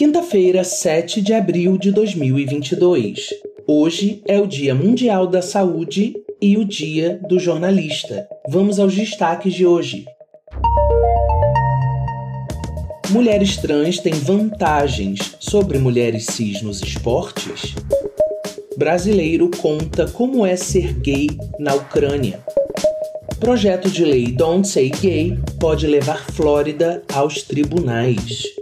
Quinta-feira, 7 de abril de 2022. Hoje é o Dia Mundial da Saúde e o Dia do Jornalista. Vamos aos destaques de hoje. Mulheres trans têm vantagens sobre mulheres cis nos esportes? Brasileiro conta como é ser gay na Ucrânia. Projeto de lei Don't Say Gay pode levar Flórida aos tribunais.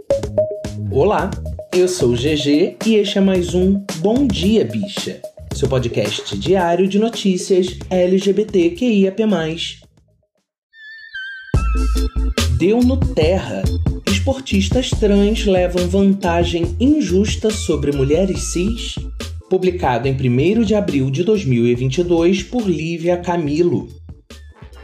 Olá, eu sou o GG e este é mais um Bom Dia Bicha, seu podcast diário de notícias LGBTQIAP+. Deu no terra esportistas trans levam vantagem injusta sobre mulheres cis? Publicado em 1 de abril de 2022 por Lívia Camilo.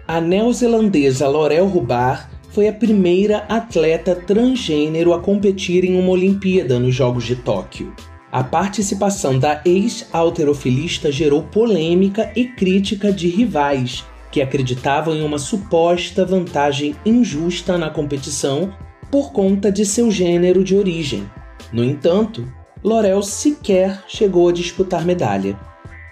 A neozelandesa Laurel Rubar foi a primeira atleta transgênero a competir em uma Olimpíada nos Jogos de Tóquio. A participação da ex-alterofilista gerou polêmica e crítica de rivais, que acreditavam em uma suposta vantagem injusta na competição por conta de seu gênero de origem. No entanto, Laurel sequer chegou a disputar medalha.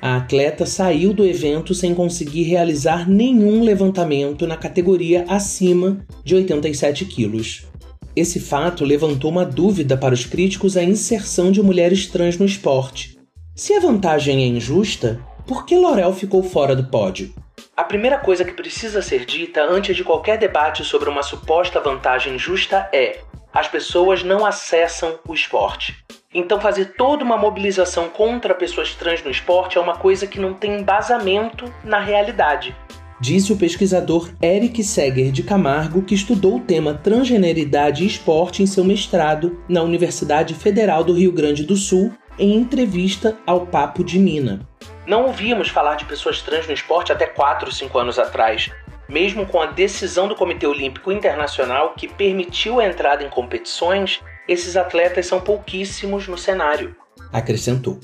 A atleta saiu do evento sem conseguir realizar nenhum levantamento na categoria acima de 87 quilos. Esse fato levantou uma dúvida para os críticos à inserção de mulheres trans no esporte. Se a vantagem é injusta, por que Laurel ficou fora do pódio? A primeira coisa que precisa ser dita antes de qualquer debate sobre uma suposta vantagem justa é: as pessoas não acessam o esporte. Então, fazer toda uma mobilização contra pessoas trans no esporte é uma coisa que não tem embasamento na realidade. Disse o pesquisador Eric Seger de Camargo, que estudou o tema transgeneridade e esporte em seu mestrado na Universidade Federal do Rio Grande do Sul, em entrevista ao Papo de Mina. Não ouvíamos falar de pessoas trans no esporte até 4 ou 5 anos atrás, mesmo com a decisão do Comitê Olímpico Internacional que permitiu a entrada em competições, esses atletas são pouquíssimos no cenário. Acrescentou.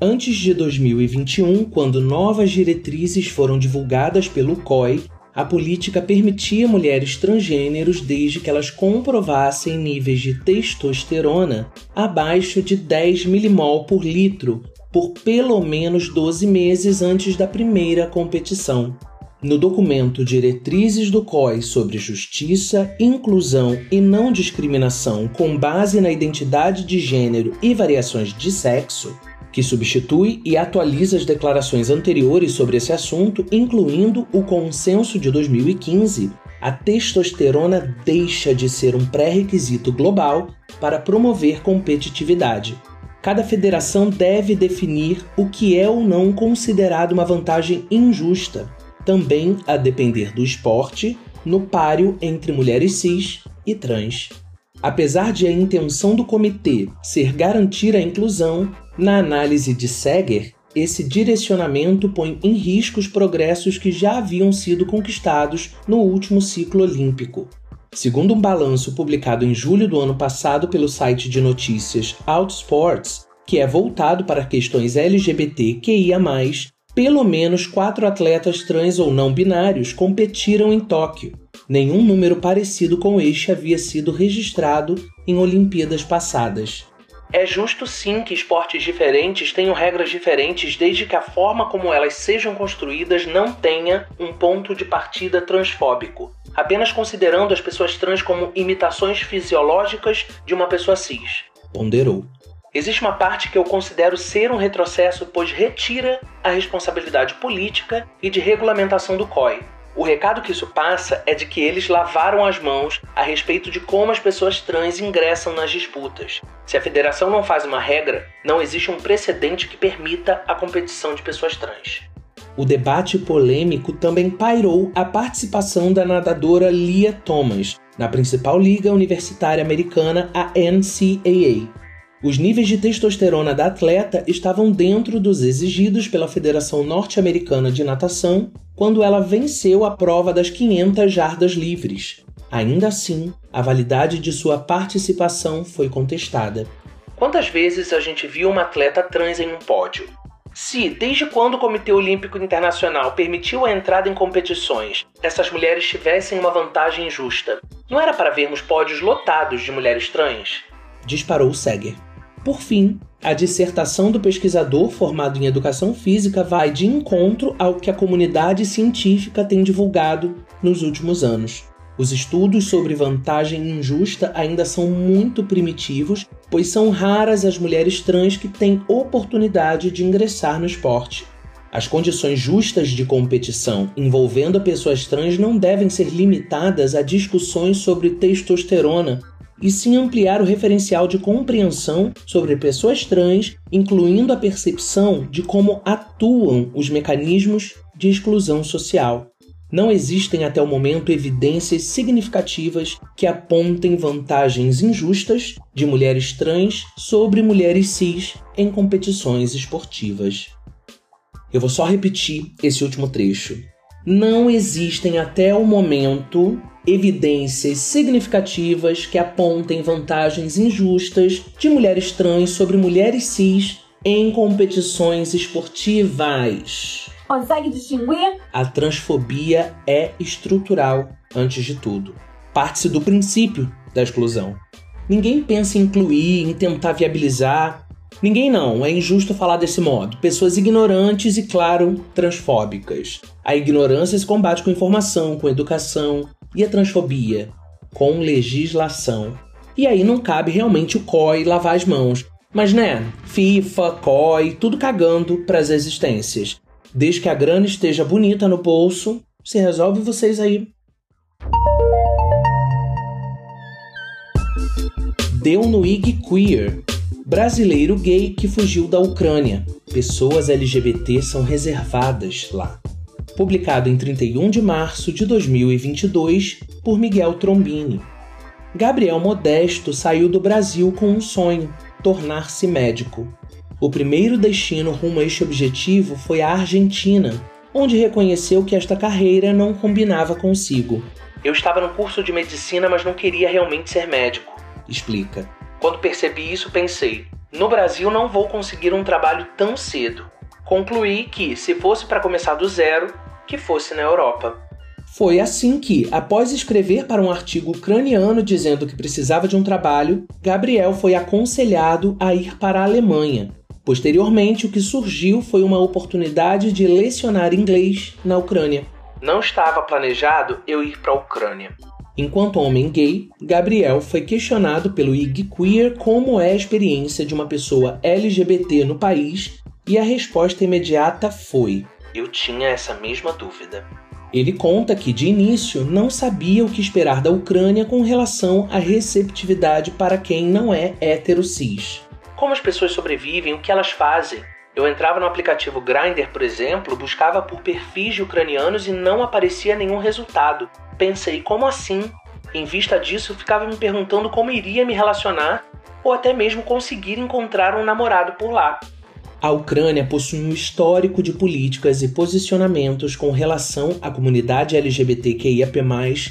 Antes de 2021, quando novas diretrizes foram divulgadas pelo COI, a política permitia mulheres transgêneros desde que elas comprovassem níveis de testosterona abaixo de 10 milimol por litro por pelo menos 12 meses antes da primeira competição. No documento Diretrizes do COI sobre Justiça, Inclusão e Não Discriminação com base na identidade de gênero e variações de sexo, que substitui e atualiza as declarações anteriores sobre esse assunto, incluindo o consenso de 2015, a testosterona deixa de ser um pré-requisito global para promover competitividade. Cada federação deve definir o que é ou não considerado uma vantagem injusta, também a depender do esporte, no páreo entre mulheres cis e trans. Apesar de a intenção do comitê ser garantir a inclusão, na análise de Seger, esse direcionamento põe em risco os progressos que já haviam sido conquistados no último ciclo olímpico. Segundo um balanço publicado em julho do ano passado pelo site de notícias Outsports, que é voltado para questões LGBTQIA, pelo menos quatro atletas trans ou não binários competiram em Tóquio. Nenhum número parecido com este havia sido registrado em Olimpíadas passadas. É justo sim que esportes diferentes tenham regras diferentes desde que a forma como elas sejam construídas não tenha um ponto de partida transfóbico apenas considerando as pessoas trans como imitações fisiológicas de uma pessoa cis. Ponderou. Existe uma parte que eu considero ser um retrocesso, pois retira a responsabilidade política e de regulamentação do COI. O recado que isso passa é de que eles lavaram as mãos a respeito de como as pessoas trans ingressam nas disputas. Se a federação não faz uma regra, não existe um precedente que permita a competição de pessoas trans. O debate polêmico também pairou a participação da nadadora Lia Thomas na principal liga universitária americana, a NCAA. Os níveis de testosterona da atleta estavam dentro dos exigidos pela Federação Norte-Americana de Natação quando ela venceu a prova das 500 jardas livres. Ainda assim, a validade de sua participação foi contestada. Quantas vezes a gente viu uma atleta trans em um pódio? Se, desde quando o Comitê Olímpico Internacional permitiu a entrada em competições, essas mulheres tivessem uma vantagem justa, não era para vermos pódios lotados de mulheres trans? Disparou Seger. Por fim, a dissertação do pesquisador formado em educação física vai de encontro ao que a comunidade científica tem divulgado nos últimos anos. Os estudos sobre vantagem injusta ainda são muito primitivos, pois são raras as mulheres trans que têm oportunidade de ingressar no esporte. As condições justas de competição envolvendo pessoas trans não devem ser limitadas a discussões sobre testosterona, e sim ampliar o referencial de compreensão sobre pessoas trans, incluindo a percepção de como atuam os mecanismos de exclusão social. Não existem até o momento evidências significativas que apontem vantagens injustas de mulheres trans sobre mulheres cis em competições esportivas. Eu vou só repetir esse último trecho. Não existem até o momento evidências significativas que apontem vantagens injustas de mulheres trans sobre mulheres cis em competições esportivas. Consegue distinguir? A transfobia é estrutural, antes de tudo. Parte-se do princípio da exclusão. Ninguém pensa em incluir, em tentar viabilizar. Ninguém não, é injusto falar desse modo. Pessoas ignorantes e, claro, transfóbicas. A ignorância se combate com informação, com educação, e a transfobia? Com legislação. E aí não cabe realmente o COI lavar as mãos. Mas né, FIFA, COI, tudo cagando para as existências. Desde que a grana esteja bonita no bolso, se resolve vocês aí. Deu no IG Queer. Brasileiro gay que fugiu da Ucrânia. Pessoas LGBT são reservadas lá publicado em 31 de março de 2022 por Miguel Trombini. Gabriel Modesto saiu do Brasil com um sonho: tornar-se médico. O primeiro destino rumo a este objetivo foi a Argentina, onde reconheceu que esta carreira não combinava consigo. Eu estava no curso de medicina, mas não queria realmente ser médico, explica. Quando percebi isso, pensei: no Brasil não vou conseguir um trabalho tão cedo. Concluí que, se fosse para começar do zero, que fosse na Europa. Foi assim que, após escrever para um artigo ucraniano dizendo que precisava de um trabalho, Gabriel foi aconselhado a ir para a Alemanha. Posteriormente, o que surgiu foi uma oportunidade de lecionar inglês na Ucrânia. Não estava planejado eu ir para a Ucrânia. Enquanto homem gay, Gabriel foi questionado pelo IG Queer como é a experiência de uma pessoa LGBT no país e a resposta imediata foi: eu tinha essa mesma dúvida. Ele conta que, de início, não sabia o que esperar da Ucrânia com relação à receptividade para quem não é hétero-cis. Como as pessoas sobrevivem, o que elas fazem. Eu entrava no aplicativo Grindr, por exemplo, buscava por perfis de ucranianos e não aparecia nenhum resultado. Pensei, como assim? Em vista disso, ficava me perguntando como iria me relacionar ou até mesmo conseguir encontrar um namorado por lá. A Ucrânia possui um histórico de políticas e posicionamentos com relação à comunidade LGBTQIAP+,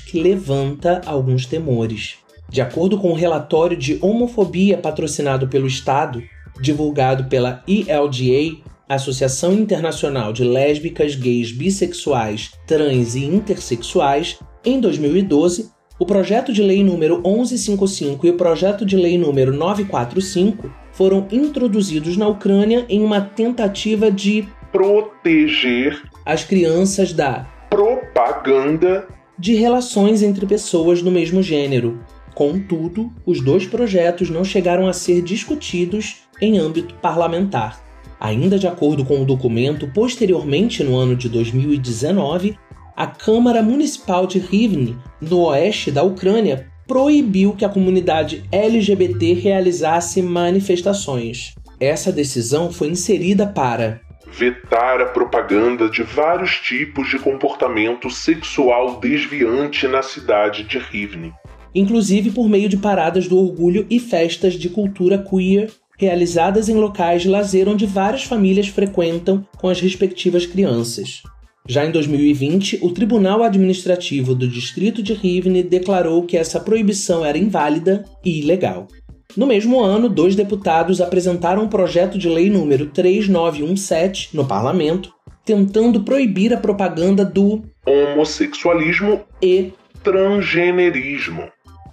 que levanta alguns temores. De acordo com o um relatório de homofobia patrocinado pelo Estado, divulgado pela ELGA, Associação Internacional de Lésbicas, Gays, Bissexuais, Trans e Intersexuais, em 2012, o projeto de lei número 1155 e o projeto de lei número 945 foram introduzidos na Ucrânia em uma tentativa de proteger as crianças da propaganda de relações entre pessoas do mesmo gênero. Contudo, os dois projetos não chegaram a ser discutidos em âmbito parlamentar. Ainda de acordo com o documento, posteriormente no ano de 2019, a Câmara Municipal de Rivne, no oeste da Ucrânia, proibiu que a comunidade LGBT realizasse manifestações. Essa decisão foi inserida para vetar a propaganda de vários tipos de comportamento sexual desviante na cidade de Rivne, inclusive por meio de paradas do orgulho e festas de cultura queer realizadas em locais de lazer onde várias famílias frequentam com as respectivas crianças. Já em 2020, o Tribunal Administrativo do Distrito de Rivne declarou que essa proibição era inválida e ilegal. No mesmo ano, dois deputados apresentaram um projeto de lei número 3917 no parlamento, tentando proibir a propaganda do homossexualismo e transgenerismo.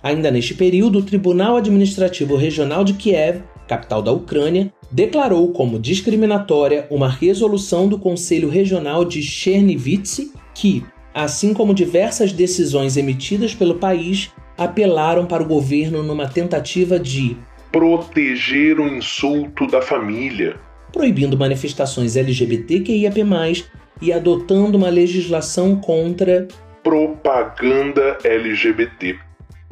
Ainda neste período, o Tribunal Administrativo Regional de Kiev, capital da Ucrânia, declarou como discriminatória uma resolução do Conselho Regional de Chernivtsi que, assim como diversas decisões emitidas pelo país, apelaram para o governo numa tentativa de proteger o insulto da família, proibindo manifestações LGBTQIAP+, e adotando uma legislação contra propaganda LGBT.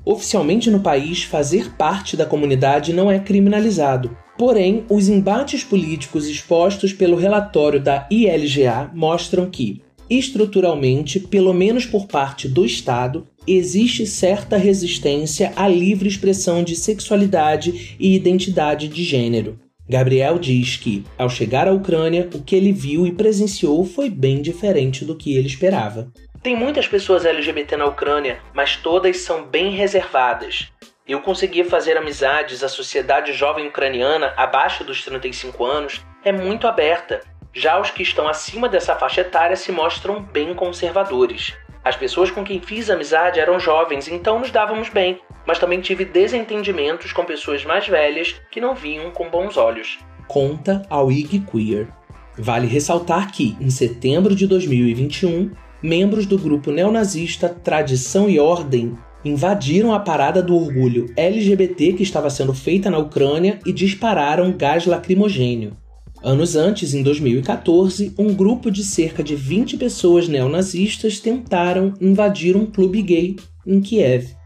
Oficialmente no país, fazer parte da comunidade não é criminalizado. Porém, os embates políticos expostos pelo relatório da ILGA mostram que, estruturalmente, pelo menos por parte do Estado, existe certa resistência à livre expressão de sexualidade e identidade de gênero. Gabriel diz que, ao chegar à Ucrânia, o que ele viu e presenciou foi bem diferente do que ele esperava. Tem muitas pessoas LGBT na Ucrânia, mas todas são bem reservadas. Eu conseguia fazer amizades, a sociedade jovem ucraniana, abaixo dos 35 anos, é muito aberta. Já os que estão acima dessa faixa etária se mostram bem conservadores. As pessoas com quem fiz amizade eram jovens, então nos dávamos bem, mas também tive desentendimentos com pessoas mais velhas que não vinham com bons olhos. Conta ao IG Queer. Vale ressaltar que, em setembro de 2021, membros do grupo neonazista Tradição e Ordem invadiram a parada do orgulho LGBT que estava sendo feita na Ucrânia e dispararam gás lacrimogênio. Anos antes, em 2014, um grupo de cerca de 20 pessoas neonazistas tentaram invadir um clube gay em Kiev.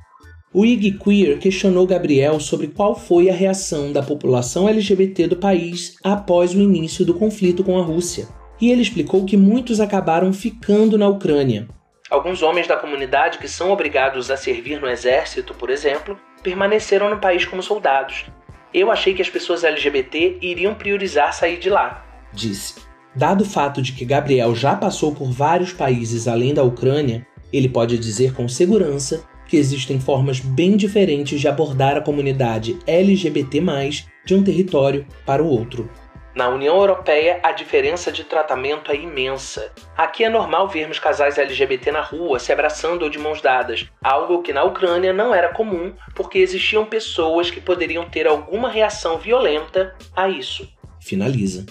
O IG Queer questionou Gabriel sobre qual foi a reação da população LGBT do país após o início do conflito com a Rússia. E ele explicou que muitos acabaram ficando na Ucrânia, Alguns homens da comunidade que são obrigados a servir no exército, por exemplo, permaneceram no país como soldados. Eu achei que as pessoas LGBT iriam priorizar sair de lá, disse. Dado o fato de que Gabriel já passou por vários países além da Ucrânia, ele pode dizer com segurança que existem formas bem diferentes de abordar a comunidade LGBT, de um território para o outro. Na União Europeia, a diferença de tratamento é imensa. Aqui é normal vermos casais LGBT na rua se abraçando ou de mãos dadas, algo que na Ucrânia não era comum porque existiam pessoas que poderiam ter alguma reação violenta a isso. Finaliza.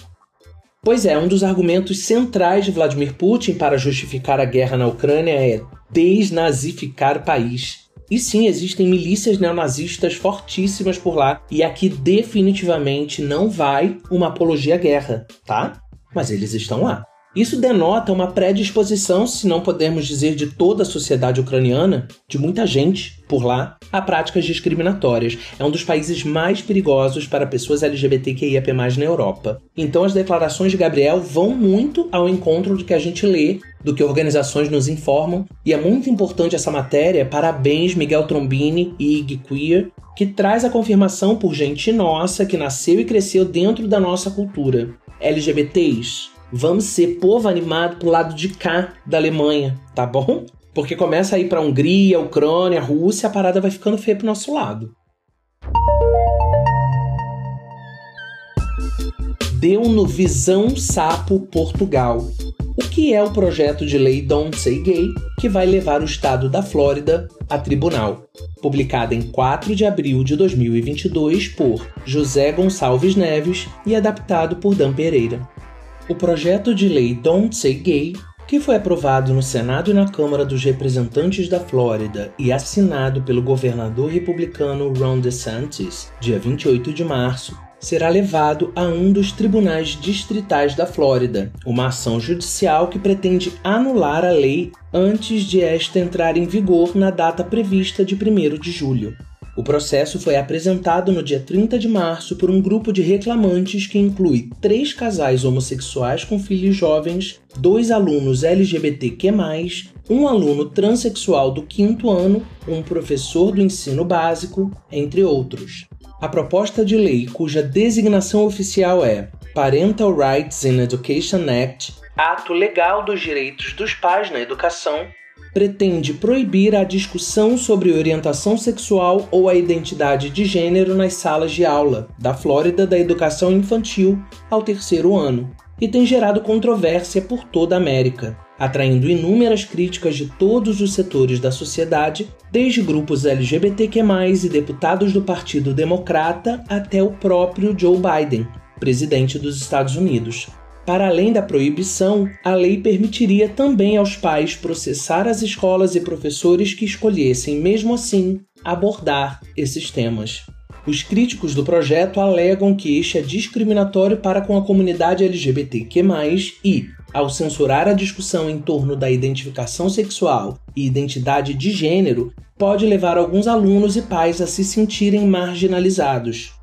Pois é, um dos argumentos centrais de Vladimir Putin para justificar a guerra na Ucrânia é desnazificar o país. E sim, existem milícias neonazistas fortíssimas por lá, e aqui definitivamente não vai uma apologia à guerra, tá? Mas eles estão lá. Isso denota uma predisposição, se não podemos dizer de toda a sociedade ucraniana, de muita gente por lá, a práticas discriminatórias. É um dos países mais perigosos para pessoas LGBTQIAP+, na Europa. Então as declarações de Gabriel vão muito ao encontro do que a gente lê, do que organizações nos informam, e é muito importante essa matéria. Parabéns, Miguel Trombini e Ig Queer, que traz a confirmação por gente nossa que nasceu e cresceu dentro da nossa cultura. LGBTs, vamos ser povo animado pro lado de cá da Alemanha, tá bom? Porque começa a ir pra Hungria, Ucrânia, Rússia, a parada vai ficando feia pro nosso lado. Deu no Visão Sapo Portugal. O que é o projeto de lei Don't Say Gay que vai levar o estado da Flórida a tribunal? Publicada em 4 de abril de 2022 por José Gonçalves Neves e adaptado por Dan Pereira. O projeto de lei Don't Say Gay, que foi aprovado no Senado e na Câmara dos Representantes da Flórida e assinado pelo governador republicano Ron DeSantis, dia 28 de março, será levado a um dos tribunais distritais da Flórida, uma ação judicial que pretende anular a lei antes de esta entrar em vigor na data prevista de 1 de julho. O processo foi apresentado no dia 30 de março por um grupo de reclamantes que inclui três casais homossexuais com filhos jovens, dois alunos LGBTQ, um aluno transexual do quinto ano, um professor do ensino básico, entre outros. A proposta de lei, cuja designação oficial é Parental Rights in Education Act, Ato Legal dos Direitos dos Pais na Educação, pretende proibir a discussão sobre orientação sexual ou a identidade de gênero nas salas de aula da Flórida da educação infantil ao terceiro ano e tem gerado controvérsia por toda a América, atraindo inúmeras críticas de todos os setores da sociedade, desde grupos LGBTQ+, e deputados do Partido Democrata até o próprio Joe Biden, presidente dos Estados Unidos. Para além da proibição, a lei permitiria também aos pais processar as escolas e professores que escolhessem, mesmo assim, abordar esses temas. Os críticos do projeto alegam que este é discriminatório para com a comunidade LGBTQ, e, ao censurar a discussão em torno da identificação sexual e identidade de gênero, pode levar alguns alunos e pais a se sentirem marginalizados.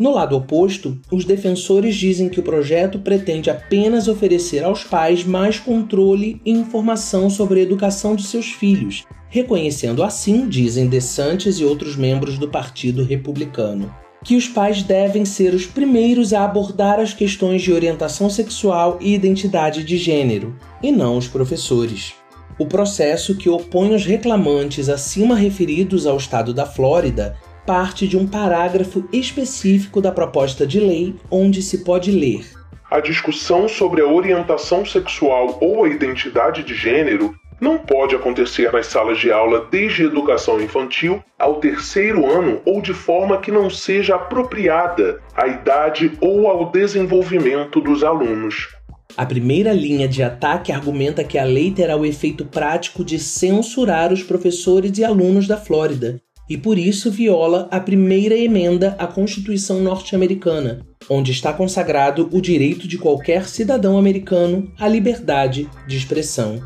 No lado oposto, os defensores dizem que o projeto pretende apenas oferecer aos pais mais controle e informação sobre a educação de seus filhos, reconhecendo assim, dizem DeSantis e outros membros do Partido Republicano, que os pais devem ser os primeiros a abordar as questões de orientação sexual e identidade de gênero, e não os professores. O processo que opõe os reclamantes acima referidos ao estado da Flórida parte de um parágrafo específico da proposta de lei onde se pode ler. A discussão sobre a orientação sexual ou a identidade de gênero não pode acontecer nas salas de aula desde a educação infantil ao terceiro ano ou de forma que não seja apropriada à idade ou ao desenvolvimento dos alunos. A primeira linha de ataque argumenta que a lei terá o efeito prático de censurar os professores e alunos da Flórida e por isso viola a primeira emenda à Constituição norte-americana, onde está consagrado o direito de qualquer cidadão americano à liberdade de expressão.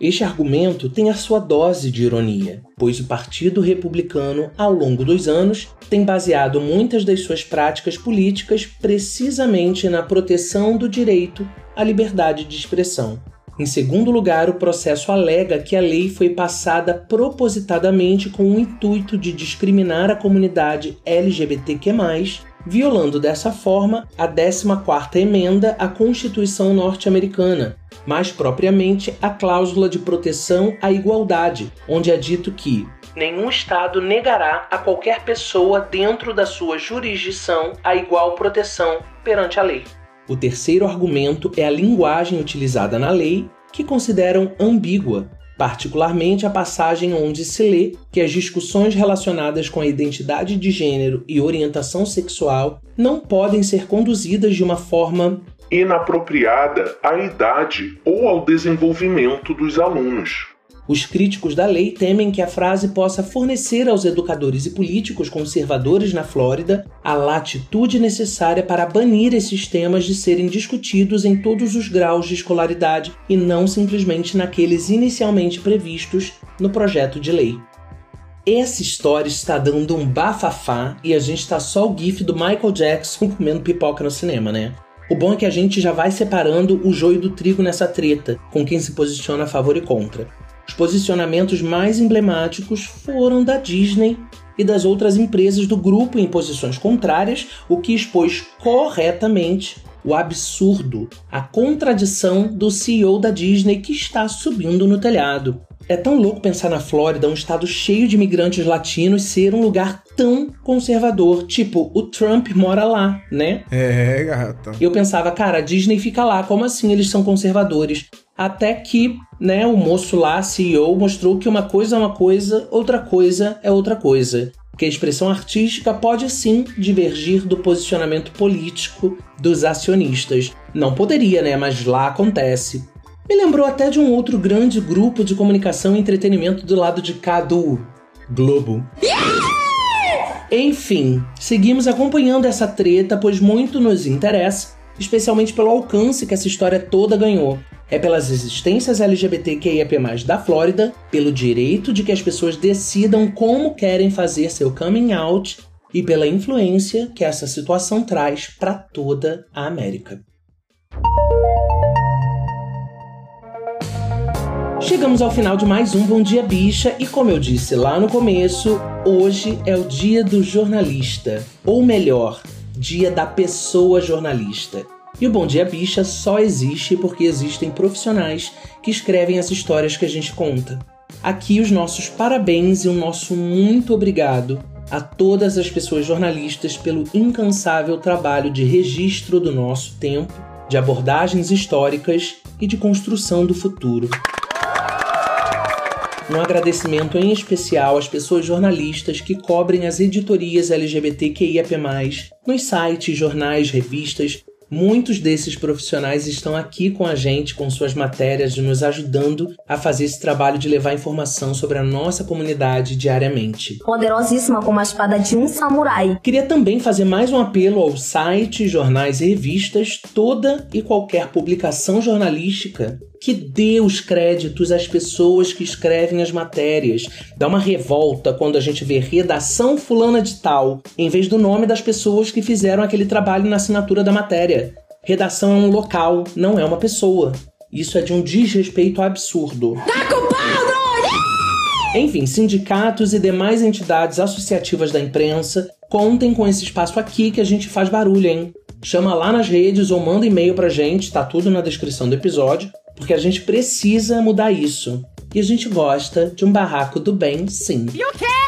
Este argumento tem a sua dose de ironia, pois o Partido Republicano, ao longo dos anos, tem baseado muitas das suas práticas políticas precisamente na proteção do direito à liberdade de expressão. Em segundo lugar, o processo alega que a lei foi passada propositadamente com o intuito de discriminar a comunidade LGBTQ+, violando dessa forma a 14ª emenda à Constituição norte-americana, mais propriamente a cláusula de proteção à igualdade, onde é dito que nenhum estado negará a qualquer pessoa dentro da sua jurisdição a igual proteção perante a lei. O terceiro argumento é a linguagem utilizada na lei, que consideram ambígua, particularmente a passagem onde se lê que as discussões relacionadas com a identidade de gênero e orientação sexual não podem ser conduzidas de uma forma inapropriada à idade ou ao desenvolvimento dos alunos. Os críticos da lei temem que a frase possa fornecer aos educadores e políticos conservadores na Flórida a latitude necessária para banir esses temas de serem discutidos em todos os graus de escolaridade e não simplesmente naqueles inicialmente previstos no projeto de lei. Essa história está dando um bafafá e a gente está só o gif do Michael Jackson comendo pipoca no cinema, né? O bom é que a gente já vai separando o joio do trigo nessa treta, com quem se posiciona a favor e contra. Os posicionamentos mais emblemáticos foram da Disney e das outras empresas do grupo em posições contrárias, o que expôs corretamente o absurdo, a contradição do CEO da Disney que está subindo no telhado. É tão louco pensar na Flórida, um estado cheio de imigrantes latinos, ser um lugar tão conservador. Tipo, o Trump mora lá, né? É, gata. Eu pensava, cara, a Disney fica lá, como assim eles são conservadores? Até que, né, o moço lá, CEO, mostrou que uma coisa é uma coisa, outra coisa é outra coisa. Que a expressão artística pode sim divergir do posicionamento político dos acionistas. Não poderia, né? Mas lá acontece. Me lembrou até de um outro grande grupo de comunicação e entretenimento do lado de cá do Globo. Enfim, seguimos acompanhando essa treta, pois muito nos interessa, especialmente pelo alcance que essa história toda ganhou. É pelas existências LGBTQIAP+, da Flórida, pelo direito de que as pessoas decidam como querem fazer seu coming out e pela influência que essa situação traz para toda a América. Chegamos ao final de mais um Bom Dia Bicha e como eu disse lá no começo, hoje é o dia do jornalista, ou melhor, dia da pessoa jornalista. E o Bom Dia Bicha só existe porque existem profissionais que escrevem as histórias que a gente conta. Aqui os nossos parabéns e o nosso muito obrigado a todas as pessoas jornalistas pelo incansável trabalho de registro do nosso tempo, de abordagens históricas e de construção do futuro. Um agradecimento em especial às pessoas jornalistas que cobrem as editorias LGBTQIAP+, nos sites, jornais, revistas Muitos desses profissionais estão aqui com a gente, com suas matérias, nos ajudando a fazer esse trabalho de levar informação sobre a nossa comunidade diariamente. Poderosíssima como a espada de um samurai. Queria também fazer mais um apelo aos sites, jornais e revistas, toda e qualquer publicação jornalística que dê os créditos às pessoas que escrevem as matérias. Dá uma revolta quando a gente vê redação fulana de tal, em vez do nome das pessoas que fizeram aquele trabalho na assinatura da matéria. Redação é um local, não é uma pessoa. Isso é de um desrespeito absurdo. Tá culpado! Enfim, sindicatos e demais entidades associativas da imprensa, contem com esse espaço aqui que a gente faz barulho, hein? Chama lá nas redes ou manda e-mail pra gente, tá tudo na descrição do episódio porque a gente precisa mudar isso. E a gente gosta de um barraco do bem, sim. E o quê?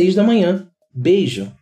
seis da manhã. Beijo!